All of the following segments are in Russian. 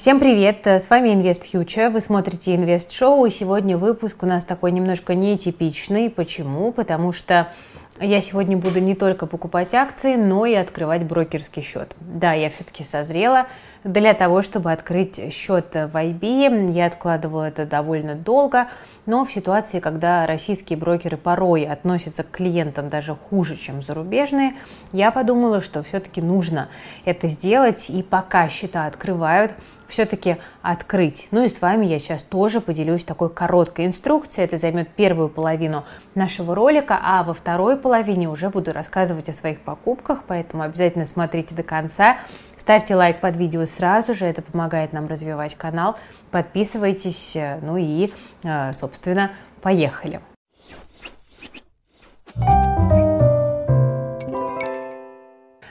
Всем привет! С вами Инвест Future. Вы смотрите Инвест Шоу. И сегодня выпуск у нас такой немножко нетипичный. Почему? Потому что я сегодня буду не только покупать акции, но и открывать брокерский счет. Да, я все-таки созрела для того, чтобы открыть счет в IB. Я откладывала это довольно долго, но в ситуации, когда российские брокеры порой относятся к клиентам даже хуже, чем зарубежные, я подумала, что все-таки нужно это сделать, и пока счета открывают, все-таки открыть. Ну и с вами я сейчас тоже поделюсь такой короткой инструкцией. Это займет первую половину нашего ролика, а во второй половине уже буду рассказывать о своих покупках, поэтому обязательно смотрите до конца. Ставьте лайк под видео сразу же, это помогает нам развивать канал. Подписывайтесь, ну и, э, собственно, поехали.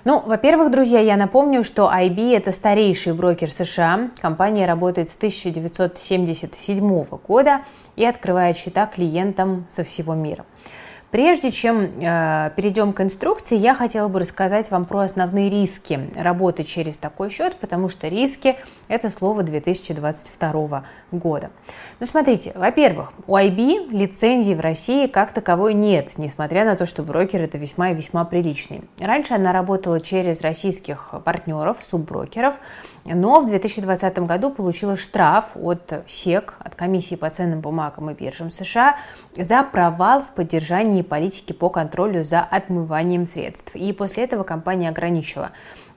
Ну, во-первых, друзья, я напомню, что IB – это старейший брокер США. Компания работает с 1977 года и открывает счета клиентам со всего мира. Прежде чем э, перейдем к инструкции, я хотела бы рассказать вам про основные риски работы через такой счет, потому что риски – это слово 2022 года. Ну, смотрите, во-первых, у IB лицензии в России как таковой нет, несмотря на то, что брокер – это весьма и весьма приличный. Раньше она работала через российских партнеров, субброкеров, но в 2020 году получила штраф от СЕК, от Комиссии по ценным бумагам и биржам США, за провал в поддержании политики по контролю за отмыванием средств. И после этого компания ограничила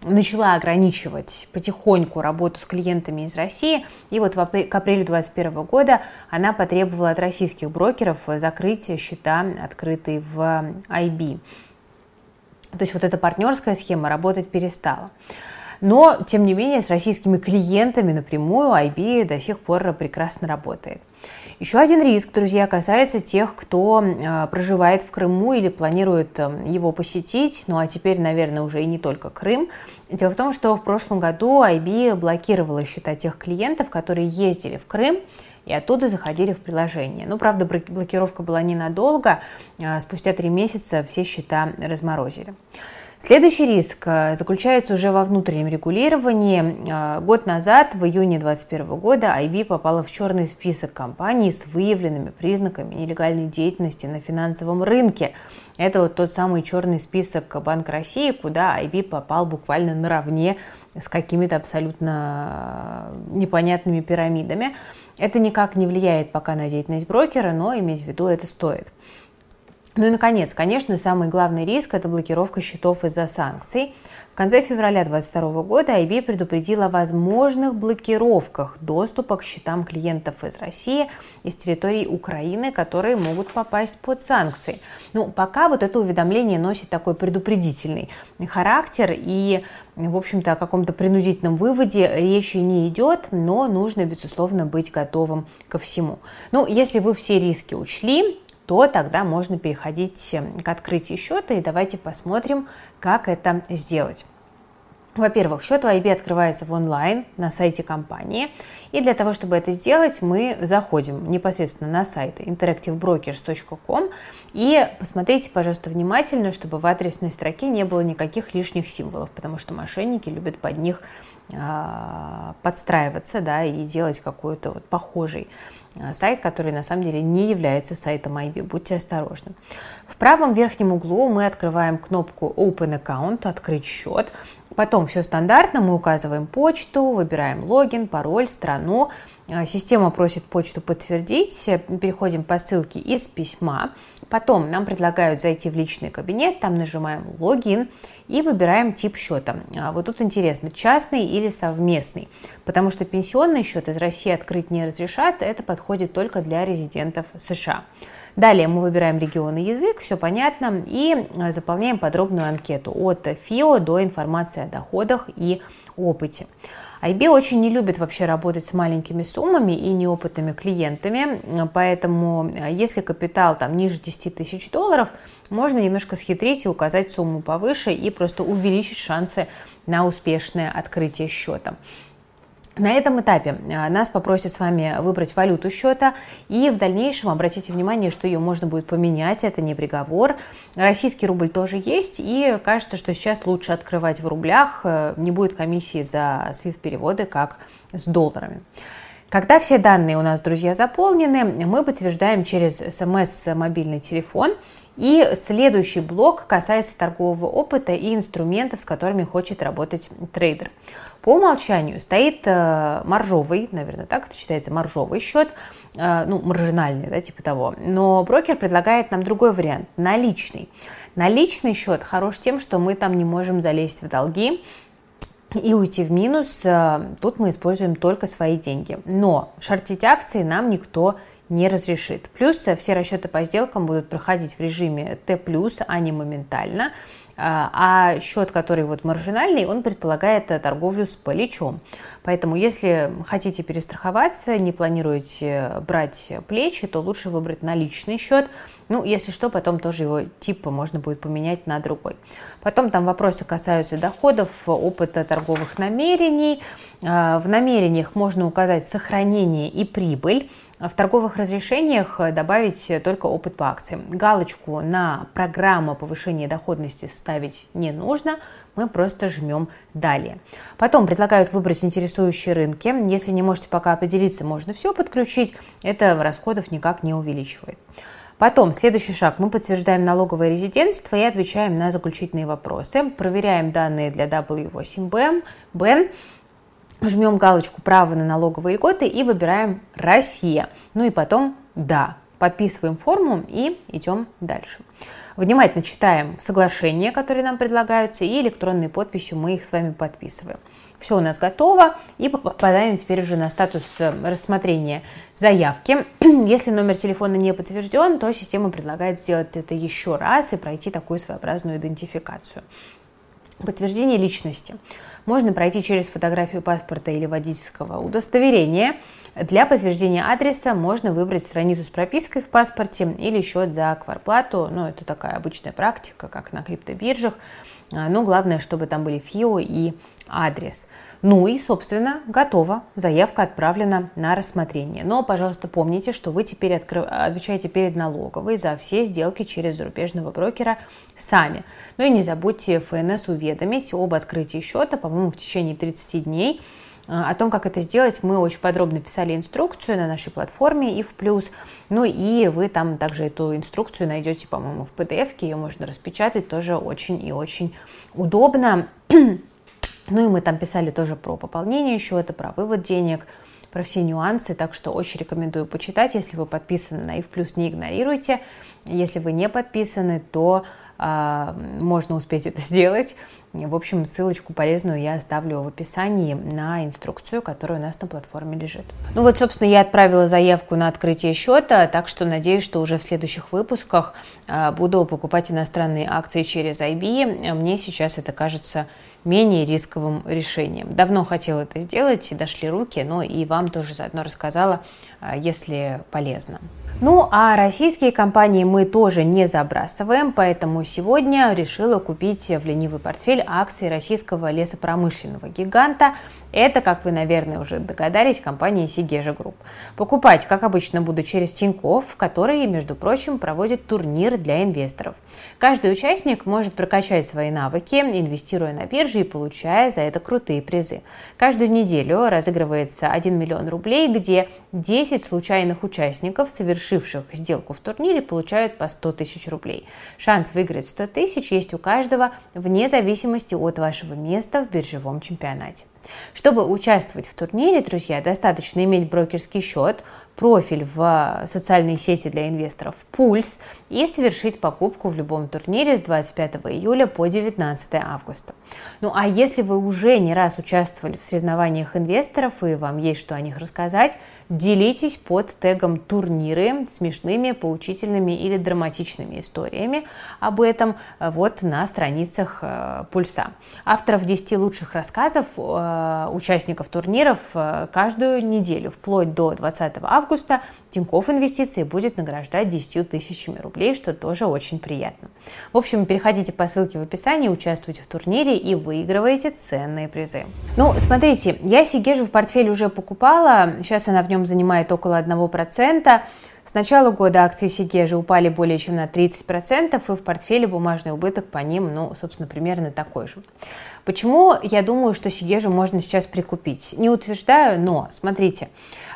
начала ограничивать потихоньку работу с клиентами из России. И вот в апр- к апрелю 2021 года она потребовала от российских брокеров закрыть счета, открытые в IB. То есть вот эта партнерская схема работать перестала. Но, тем не менее, с российскими клиентами напрямую IB до сих пор прекрасно работает. Еще один риск, друзья, касается тех, кто э, проживает в Крыму или планирует э, его посетить, ну а теперь, наверное, уже и не только Крым. Дело в том, что в прошлом году IB блокировала счета тех клиентов, которые ездили в Крым и оттуда заходили в приложение. Ну, правда, блокировка была ненадолго, э, спустя три месяца все счета разморозили. Следующий риск э, заключается уже во внутреннем регулировании. Э, год назад, в июне 2021 года, IB попала в черный список компаний с выявленными признаками нелегальной деятельности на финансовом рынке. Это вот тот самый черный список Банка России, куда IB попал буквально наравне с какими-то абсолютно э, непонятными пирамидами. Это никак не влияет пока на деятельность брокера, но иметь в виду это стоит. Ну и, наконец, конечно, самый главный риск – это блокировка счетов из-за санкций. В конце февраля 2022 года IB предупредила о возможных блокировках доступа к счетам клиентов из России из территории Украины, которые могут попасть под санкции. Ну, пока вот это уведомление носит такой предупредительный характер, и, в общем-то, о каком-то принудительном выводе речи не идет, но нужно, безусловно, быть готовым ко всему. Ну, если вы все риски учли, то тогда можно переходить к открытию счета и давайте посмотрим, как это сделать. Во-первых, счет в IB открывается в онлайн на сайте компании. И для того, чтобы это сделать, мы заходим непосредственно на сайт interactivebrokers.com и посмотрите, пожалуйста, внимательно, чтобы в адресной строке не было никаких лишних символов, потому что мошенники любят под них а, подстраиваться да, и делать какой-то вот похожий а, сайт, который на самом деле не является сайтом IB. Будьте осторожны. В правом верхнем углу мы открываем кнопку Open Account, открыть счет. Потом все стандартно, мы указываем почту, выбираем логин, пароль, страну. А, система просит почту подтвердить, переходим по ссылке из письма. Потом нам предлагают зайти в личный кабинет, там нажимаем логин и выбираем тип счета. А, вот тут интересно, частный или совместный, потому что пенсионный счет из России открыть не разрешат, это подходит только для резидентов США. Далее мы выбираем регион и язык, все понятно, и а, заполняем подробную анкету от ФИО до информации о доходах и опыте. IB очень не любит вообще работать с маленькими суммами и неопытными клиентами, поэтому э, если капитал там ниже 10 тысяч долларов, можно немножко схитрить и указать сумму повыше и просто увеличить шансы на успешное открытие счета. На этом этапе а, нас попросят с вами выбрать валюту счета, и в дальнейшем обратите внимание, что ее можно будет поменять, это не приговор. Российский рубль тоже есть, и кажется, что сейчас лучше открывать в рублях, э, не будет комиссии за SWIFT-переводы, как с долларами. Когда все данные у нас, друзья, заполнены, мы подтверждаем через смс мобильный телефон. И следующий блок касается торгового опыта и инструментов, с которыми хочет работать трейдер. По умолчанию стоит э, маржовый, наверное, так это считается, маржовый счет, э, ну, маржинальный, да, типа того. Но брокер предлагает нам другой вариант, наличный. Наличный счет хорош тем, что мы там не можем залезть в долги, и уйти в минус, э, тут мы используем только свои деньги. Но шортить акции нам никто не разрешит. Плюс все расчеты по сделкам будут проходить в режиме Т+, а не моментально. А, а счет, который вот маржинальный, он предполагает торговлю с плечом. Поэтому, если хотите перестраховаться, не планируете брать плечи, то лучше выбрать наличный счет. Ну, если что, потом тоже его типа можно будет поменять на другой. Потом там вопросы касаются доходов, опыта торговых намерений. А, в намерениях можно указать сохранение и прибыль. В торговых разрешениях добавить только опыт по акциям. Галочку на программу повышения доходности ставить не нужно, мы просто жмем «Далее». Потом предлагают выбрать интересующие рынки. Если не можете пока определиться, можно все подключить. Это расходов никак не увеличивает. Потом, следующий шаг. Мы подтверждаем налоговое резидентство и отвечаем на заключительные вопросы. Проверяем данные для W8B, BEN, жмем галочку «Право на налоговые льготы» и выбираем «Россия». Ну и потом «Да». Подписываем форму и идем дальше. Внимательно читаем соглашения, которые нам предлагаются, и электронной подписью мы их с вами подписываем. Все у нас готово, и попадаем теперь уже на статус э, рассмотрения заявки. Если номер телефона не подтвержден, то система предлагает сделать это еще раз и пройти такую своеобразную идентификацию. Подтверждение личности можно пройти через фотографию паспорта или водительского удостоверения. Для подтверждения адреса можно выбрать страницу с пропиской в паспорте или счет за кварплату. Ну, это такая обычная практика, как на криптобиржах. А, но главное, чтобы там были ФИО и адрес. Ну и, собственно, готово. Заявка отправлена на рассмотрение. Но, пожалуйста, помните, что вы теперь откры... отвечаете перед налоговой за все сделки через зарубежного брокера сами. Ну и не забудьте ФНС уведомить об открытии счета, по-моему, в течение 30 дней. А, о том, как это сделать, мы очень подробно писали инструкцию на нашей платформе и в плюс. Ну и вы там также эту инструкцию найдете, по-моему, в PDF, ее можно распечатать, тоже очень и очень удобно. Ну и мы там писали тоже про пополнение счета, про вывод денег, про все нюансы, так что очень рекомендую почитать. Если вы подписаны на IF+, не игнорируйте. Если вы не подписаны, то э, можно успеть это сделать. В общем, ссылочку полезную я оставлю в описании на инструкцию, которая у нас на платформе лежит. Ну вот, собственно, я отправила заявку на открытие счета, так что надеюсь, что уже в следующих выпусках э, буду покупать иностранные акции через IB. Мне сейчас это кажется менее рисковым решением. Давно хотела это сделать, и дошли руки, но и вам тоже заодно рассказала, а, если полезно. Ну, а российские компании мы тоже не забрасываем, поэтому сегодня решила купить в ленивый портфель акции российского лесопромышленного гиганта это, как вы, наверное, уже догадались, компания Сегежа Групп. Покупать, как обычно, буду через Тинькофф, который, между прочим, проводит турнир для инвесторов. Каждый участник может прокачать свои навыки, инвестируя на бирже и получая за это крутые призы. Каждую неделю разыгрывается 1 миллион рублей, где 10 случайных участников, совершивших сделку в турнире, получают по 100 тысяч рублей. Шанс выиграть 100 тысяч есть у каждого вне зависимости от вашего места в биржевом чемпионате. Чтобы участвовать в турнире, друзья, достаточно иметь брокерский счет, профиль в социальной сети для инвесторов «Пульс» и совершить покупку в любом турнире с 25 июля по 19 августа. Ну а если вы уже не раз участвовали в соревнованиях инвесторов и вам есть что о них рассказать, делитесь под тегом «Турниры» смешными, поучительными или драматичными историями об этом вот на страницах э, «Пульса». Авторов 10 лучших рассказов э, э, участников турниров э, каждую неделю, вплоть до 20 августа, Тинькофф Инвестиции будет награждать 10 тысячами рублей, что тоже очень приятно. В общем, переходите по ссылке в описании, участвуйте в турнире и выигрывайте ценные призы. Ну, смотрите, я Сигежу в портфель уже покупала, сейчас она в нем занимает около 1%. С начала года акции Сигежи упали более чем на 30%, и в портфеле бумажный убыток по ним, ну, собственно, примерно такой же. Почему я думаю, что Сигежу можно сейчас прикупить? Не утверждаю, но смотрите,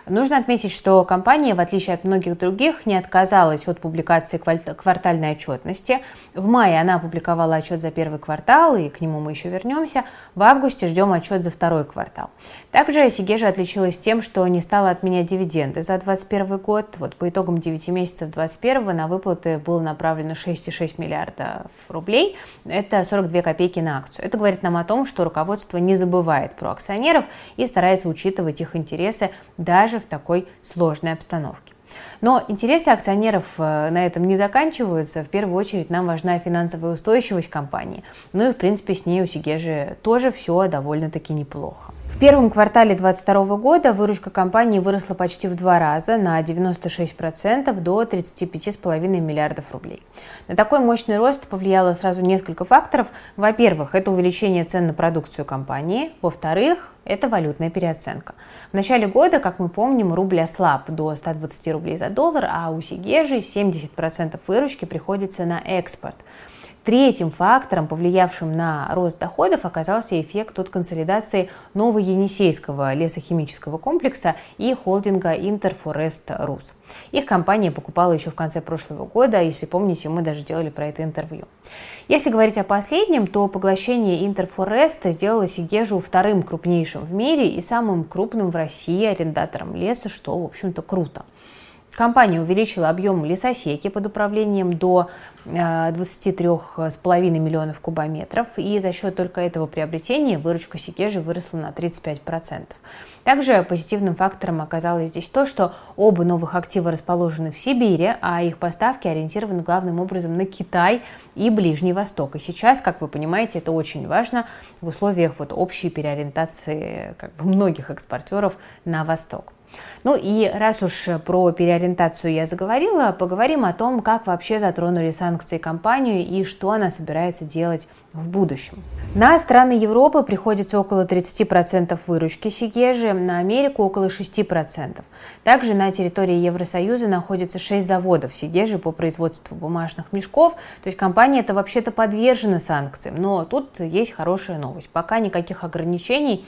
Нужно отметить, что компания, в отличие от многих других, не отказалась от публикации квартальной отчетности. В мае она опубликовала отчет за первый квартал, и к нему мы еще вернемся. В августе ждем отчет за второй квартал. Также Сигежа отличилась тем, что не стала отменять дивиденды за 2021 год. Вот по итогам 9 месяцев 2021 на выплаты было направлено 6,6 миллиардов рублей. Это 42 копейки на акцию. Это говорит нам о том, что руководство не забывает про акционеров и старается учитывать их интересы даже даже в такой сложной обстановке. Но интересы акционеров э, на этом не заканчиваются. В первую очередь нам важна финансовая устойчивость компании. Ну и, в принципе, с ней у Сигежи тоже все довольно-таки неплохо. В первом квартале 2022 года выручка компании выросла почти в два раза, на 96% до 35,5 миллиардов рублей. На такой мощный рост повлияло сразу несколько факторов. Во-первых, это увеличение цен на продукцию компании. Во-вторых, это валютная переоценка. В начале года, как мы помним, рубль ослаб до 120 рублей за доллар, а у Сегежи 70% выручки приходится на экспорт. Третьим фактором, повлиявшим на рост доходов, оказался эффект от консолидации нового Енисейского лесохимического комплекса и холдинга Интерфорест Рус. Их компания покупала еще в конце прошлого года, если помните, мы даже делали про это интервью. Если говорить о последнем, то поглощение Интерфореста сделало Сегежу вторым крупнейшим в мире и самым крупным в России арендатором леса, что, в общем-то, круто. Компания увеличила объем лесосеки под управлением до 23,5 э, миллионов кубометров, и за счет только этого приобретения выручка Сикежи выросла на 35%. Также позитивным фактором оказалось здесь то, что оба новых актива расположены в Сибири, а их поставки ориентированы главным образом на Китай и Ближний Восток. И сейчас, как вы понимаете, это очень важно в условиях вот общей переориентации как бы, многих экспортеров на Восток. Ну и раз уж про переориентацию я заговорила, поговорим о том, как вообще затронули санкции компанию и что она собирается делать в будущем. На страны Европы приходится около 30% выручки Сигежи, на Америку около 6%. Также на территории Евросоюза находится 6 заводов Сигежи по производству бумажных мешков, то есть компания это вообще-то подвержена санкциям. Но тут есть хорошая новость. Пока никаких ограничений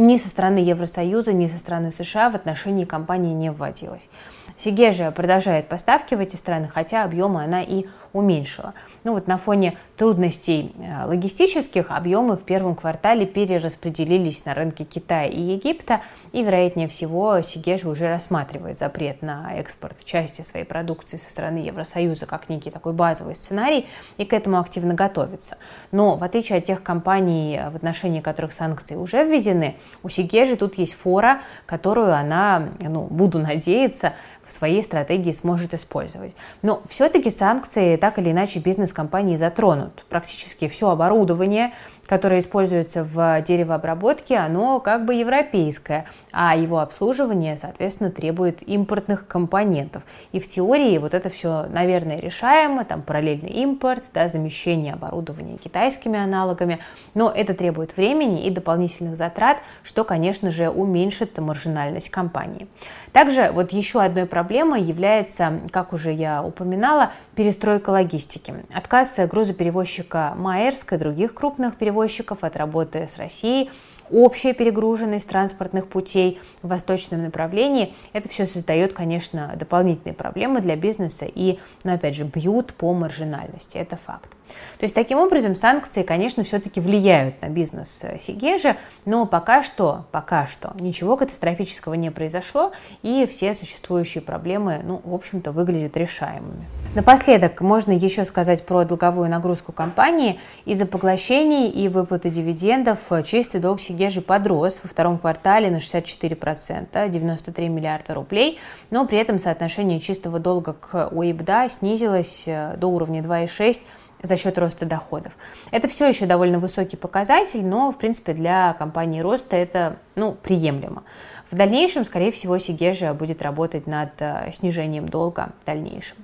ни со стороны Евросоюза, ни со стороны США в отношении компании не вводилось. Сигежа продолжает поставки в эти страны, хотя объемы она и уменьшила. Ну вот на фоне трудностей э, логистических объемы в первом квартале перераспределились на рынки Китая и Египта, и, вероятнее всего, Сигежа уже рассматривает запрет на экспорт части своей продукции со стороны Евросоюза как некий такой базовый сценарий, и к этому активно готовится. Но в отличие от тех компаний, в отношении которых санкции уже введены, у Сигежи тут есть фора, которую она, ну, буду надеяться, в своей стратегии сможет использовать. Но все-таки санкции так или иначе бизнес компании затронут. Практически все оборудование, которое используется в деревообработке, оно как бы европейское, а его обслуживание, соответственно, требует импортных компонентов. И в теории вот это все, наверное, решаемо, там параллельный импорт, да, замещение оборудования китайскими аналогами, но это требует времени и дополнительных затрат, что, конечно же, уменьшит маржинальность компании. Также вот еще одной проблемой является, как уже я упоминала, перестройка логистики. Отказ грузоперевозчика Майерска и других крупных перевозчиков от работы с Россией общая перегруженность транспортных путей в восточном направлении. Это все создает, конечно, дополнительные проблемы для бизнеса и, ну, опять же, бьют по маржинальности. Это факт. То есть таким образом санкции, конечно, все-таки влияют на бизнес э, Сигежа, но пока что, пока что ничего катастрофического не произошло, и все существующие проблемы, ну, в общем-то, выглядят решаемыми. Напоследок можно еще сказать про долговую нагрузку компании. Из-за поглощений и выплаты дивидендов э, чистый долг Сигежи подрос во втором квартале на 64%, 93 миллиарда рублей, но при этом соотношение чистого долга к ОИБДА снизилось э, до уровня 2,6 за счет роста доходов. Это все еще довольно высокий показатель, но, в принципе, для компании роста это ну, приемлемо. В дальнейшем, скорее всего, Сигежа будет работать над э, снижением долга в дальнейшем.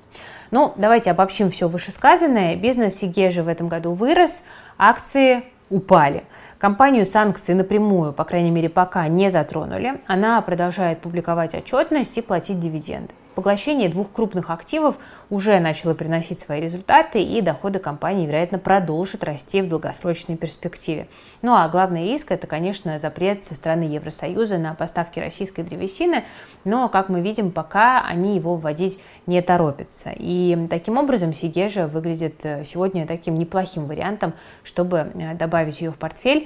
Ну, давайте обобщим все вышесказанное. Бизнес Сигежи в этом году вырос, акции упали. Компанию санкции напрямую, по крайней мере, пока не затронули. Она продолжает публиковать отчетность и платить дивиденды. Поглощение двух крупных активов уже начало приносить свои результаты, и доходы компании, вероятно, продолжат расти в долгосрочной перспективе. Ну а главный риск – это, конечно, запрет со стороны Евросоюза на поставки российской древесины, но, как мы видим, пока они его вводить не торопятся. И таким образом Сигежа выглядит э, сегодня таким неплохим вариантом, чтобы э, добавить ее в портфель,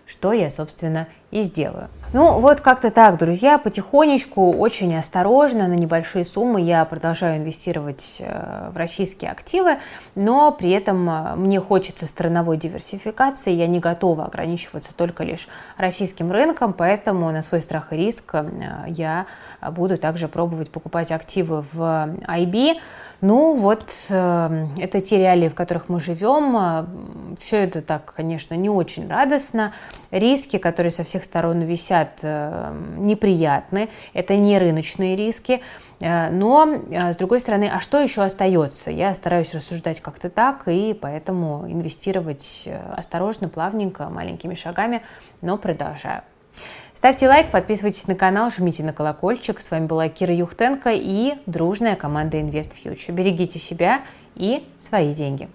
что я, собственно, и сделаю. Ну, вот как-то так, друзья, потихонечку, очень осторожно, на небольшие суммы я продолжаю инвестировать э, в российские активы, но при этом мне хочется страновой диверсификации, я не готова ограничиваться только лишь российским рынком, поэтому на свой страх и риск я буду также пробовать покупать активы в IB, ну, вот э, это те реалии, в которых мы живем. Э, Все это так, конечно, не очень радостно. Риски, которые со всех сторон висят, э, неприятны. Это не рыночные риски. Э, но, э, с другой стороны, а что еще остается? Я стараюсь рассуждать как-то так, и поэтому инвестировать осторожно, плавненько, маленькими шагами, но продолжаю. Ставьте лайк, подписывайтесь на канал, жмите на колокольчик. С вами была Кира Юхтенко и дружная команда Invest Future. Берегите себя и свои деньги.